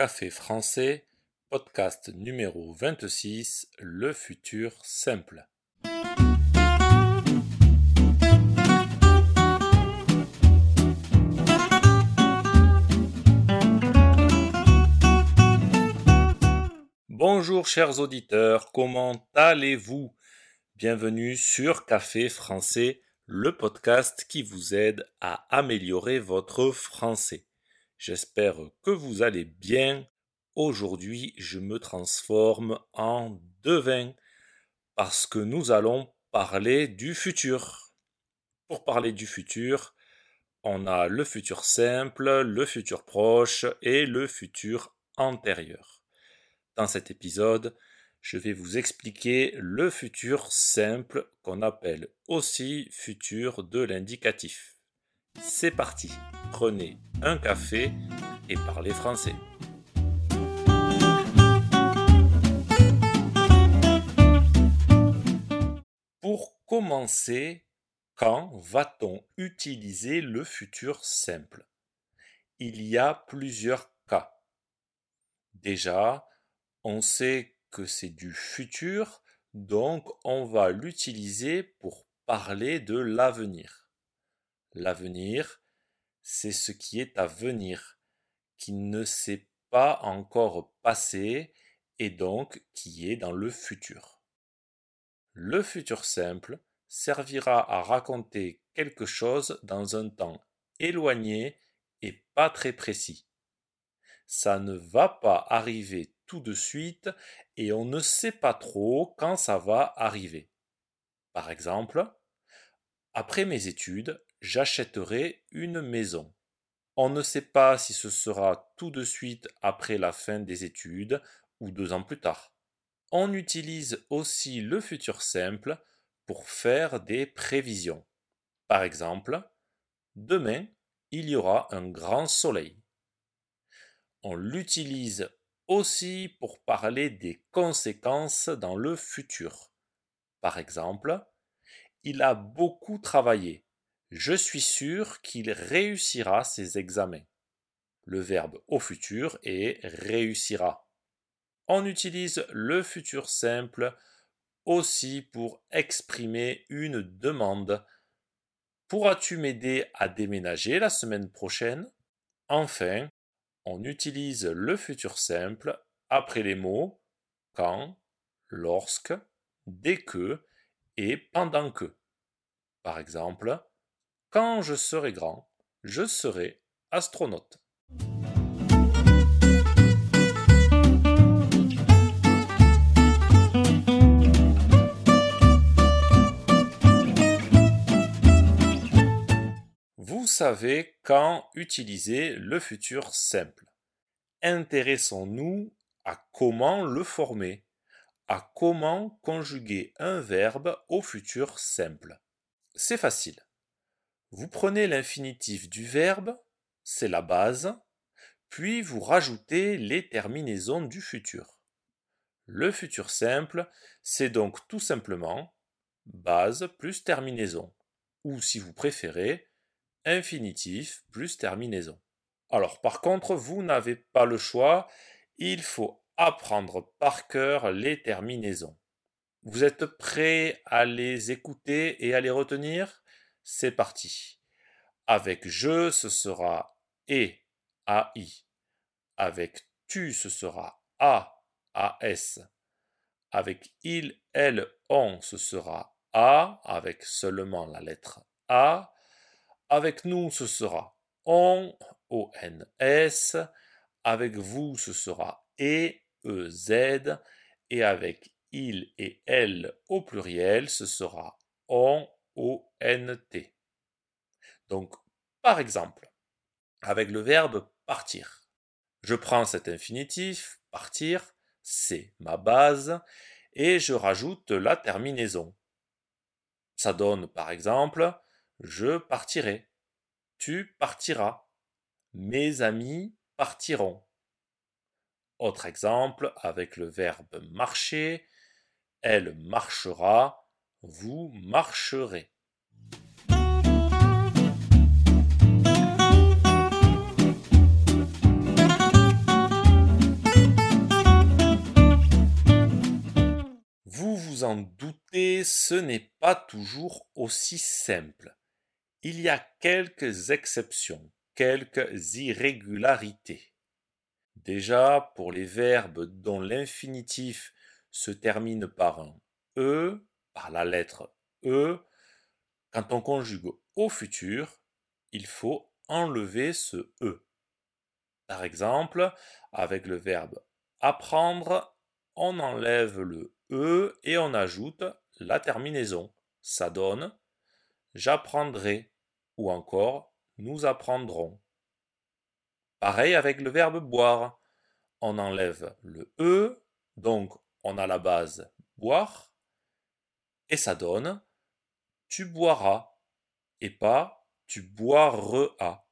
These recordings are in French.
Café français, podcast numéro 26, Le futur simple. Bonjour chers auditeurs, comment allez-vous? Bienvenue sur Café français, le podcast qui vous aide à améliorer votre français. J'espère que vous allez bien. Aujourd'hui, je me transforme en devin parce que nous allons parler du futur. Pour parler du futur, on a le futur simple, le futur proche et le futur antérieur. Dans cet épisode, je vais vous expliquer le futur simple qu'on appelle aussi futur de l'indicatif. C'est parti, prenez un café et parlez français. Pour commencer, quand va-t-on utiliser le futur simple? Il y a plusieurs cas. Déjà, on sait que c'est du futur, donc on va l'utiliser pour parler de l'avenir. L'avenir, c'est ce qui est à venir, qui ne s'est pas encore passé et donc qui est dans le futur. Le futur simple servira à raconter quelque chose dans un temps éloigné et pas très précis. Ça ne va pas arriver tout de suite et on ne sait pas trop quand ça va arriver. Par exemple, après mes études, j'achèterai une maison. On ne sait pas si ce sera tout de suite après la fin des études ou deux ans plus tard. On utilise aussi le futur simple pour faire des prévisions. Par exemple, demain, il y aura un grand soleil. On l'utilise aussi pour parler des conséquences dans le futur. Par exemple, il a beaucoup travaillé. Je suis sûr qu'il réussira ses examens. Le verbe au futur est réussira. On utilise le futur simple aussi pour exprimer une demande. Pourras-tu m'aider à déménager la semaine prochaine? Enfin, on utilise le futur simple après les mots quand, lorsque, dès que et pendant que. Par exemple, quand je serai grand, je serai astronaute. Vous savez quand utiliser le futur simple. Intéressons-nous à comment le former, à comment conjuguer un verbe au futur simple. C'est facile. Vous prenez l'infinitif du verbe, c'est la base, puis vous rajoutez les terminaisons du futur. Le futur simple, c'est donc tout simplement base plus terminaison, ou si vous préférez, infinitif plus terminaison. Alors par contre, vous n'avez pas le choix, il faut apprendre par cœur les terminaisons. Vous êtes prêt à les écouter et à les retenir? C'est parti. Avec je, ce sera et, AI. Avec tu, ce sera a, AS. Avec il, elle, on, ce sera a, avec seulement la lettre A. Avec nous, ce sera on, ONS. Avec vous, ce sera e, EZ. Et avec il et elle au pluriel, ce sera on, Donc, par exemple, avec le verbe partir, je prends cet infinitif, partir, c'est ma base, et je rajoute la terminaison. Ça donne par exemple je partirai, tu partiras, mes amis partiront. Autre exemple avec le verbe marcher, elle marchera, vous marcherez. Vous en doutez, ce n'est pas toujours aussi simple. Il y a quelques exceptions, quelques irrégularités. Déjà, pour les verbes dont l'infinitif se termine par un E, par la lettre E, quand on conjugue au futur, il faut enlever ce E. Par exemple, avec le verbe apprendre, on enlève le E et on ajoute la terminaison. Ça donne j'apprendrai ou encore nous apprendrons. Pareil avec le verbe boire. On enlève le E, donc on a la base boire, et ça donne tu boiras et pas tu boiras.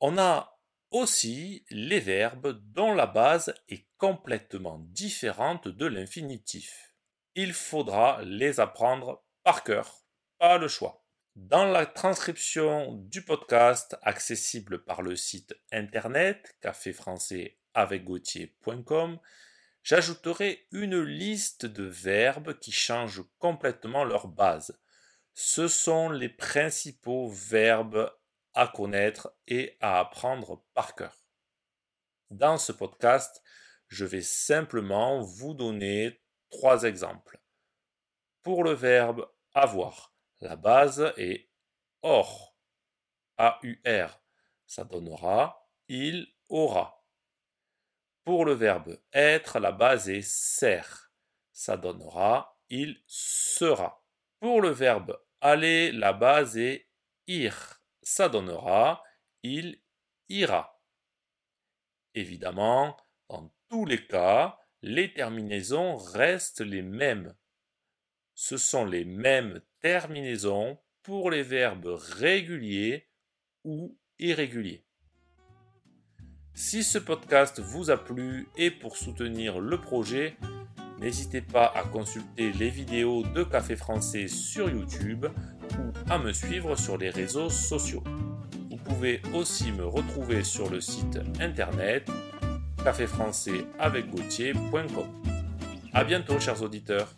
On a aussi les verbes dont la base est complètement différente de l'infinitif. Il faudra les apprendre par cœur, pas le choix. Dans la transcription du podcast accessible par le site internet caféfrançaisavecgautier.com, j'ajouterai une liste de verbes qui changent complètement leur base. Ce sont les principaux verbes connaître et à apprendre par cœur. Dans ce podcast, je vais simplement vous donner trois exemples. Pour le verbe avoir, la base est or. A-U-R. Ça donnera il aura. Pour le verbe être, la base est ser. Ça donnera il sera. Pour le verbe aller, la base est ir ça donnera il ira. Évidemment, dans tous les cas, les terminaisons restent les mêmes. Ce sont les mêmes terminaisons pour les verbes réguliers ou irréguliers. Si ce podcast vous a plu et pour soutenir le projet, n'hésitez pas à consulter les vidéos de Café Français sur YouTube ou à me suivre sur les réseaux sociaux. Vous pouvez aussi me retrouver sur le site internet caféfrançaisavecgautier.com. A bientôt chers auditeurs.